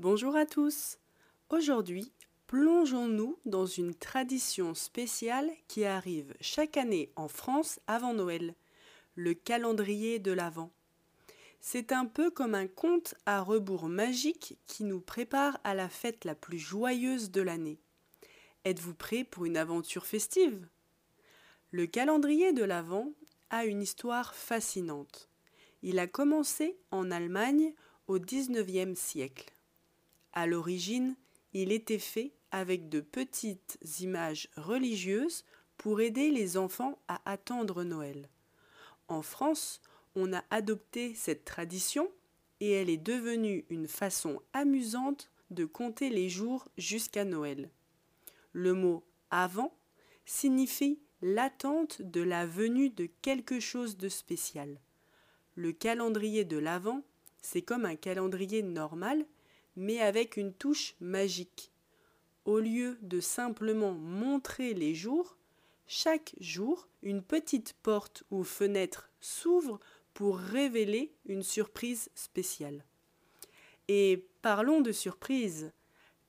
Bonjour à tous. Aujourd'hui, plongeons-nous dans une tradition spéciale qui arrive chaque année en France avant Noël, le calendrier de l'Avent. C'est un peu comme un conte à rebours magique qui nous prépare à la fête la plus joyeuse de l'année. Êtes-vous prêt pour une aventure festive? Le calendrier de l'Avent a une histoire fascinante. Il a commencé en Allemagne au XIXe siècle. À l'origine, il était fait avec de petites images religieuses pour aider les enfants à attendre Noël. En France, on a adopté cette tradition et elle est devenue une façon amusante de compter les jours jusqu'à Noël. Le mot avant signifie l'attente de la venue de quelque chose de spécial. Le calendrier de l'Avent, c'est comme un calendrier normal, mais avec une touche magique. Au lieu de simplement montrer les jours, chaque jour, une petite porte ou fenêtre s'ouvre pour révéler une surprise spéciale. Et parlons de surprise.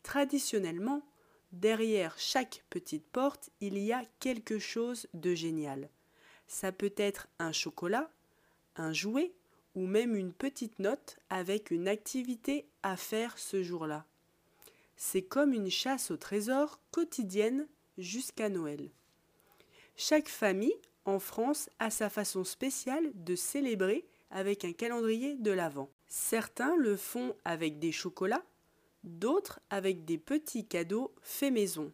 Traditionnellement, derrière chaque petite porte, il y a quelque chose de génial. Ça peut être un chocolat, un jouet ou même une petite note avec une activité à faire ce jour-là. C'est comme une chasse au trésor quotidienne jusqu'à Noël. Chaque famille en France a sa façon spéciale de célébrer avec un calendrier de l'Avent. Certains le font avec des chocolats, d'autres avec des petits cadeaux faits maison.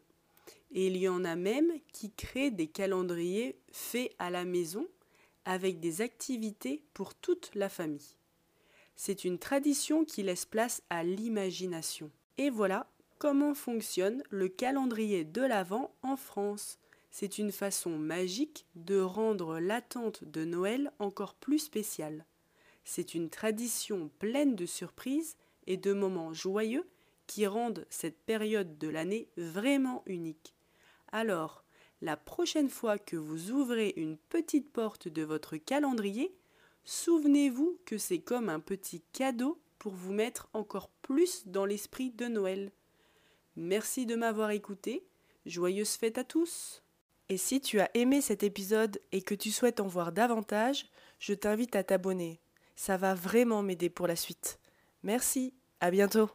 Et il y en a même qui créent des calendriers faits à la maison avec des activités pour toute la famille. C'est une tradition qui laisse place à l'imagination. Et voilà comment fonctionne le calendrier de l'Avent en France. C'est une façon magique de rendre l'attente de Noël encore plus spéciale. C'est une tradition pleine de surprises et de moments joyeux qui rendent cette période de l'année vraiment unique. Alors, la prochaine fois que vous ouvrez une petite porte de votre calendrier, souvenez-vous que c'est comme un petit cadeau pour vous mettre encore plus dans l'esprit de Noël. Merci de m'avoir écouté. Joyeuse fête à tous. Et si tu as aimé cet épisode et que tu souhaites en voir davantage, je t'invite à t'abonner. Ça va vraiment m'aider pour la suite. Merci, à bientôt.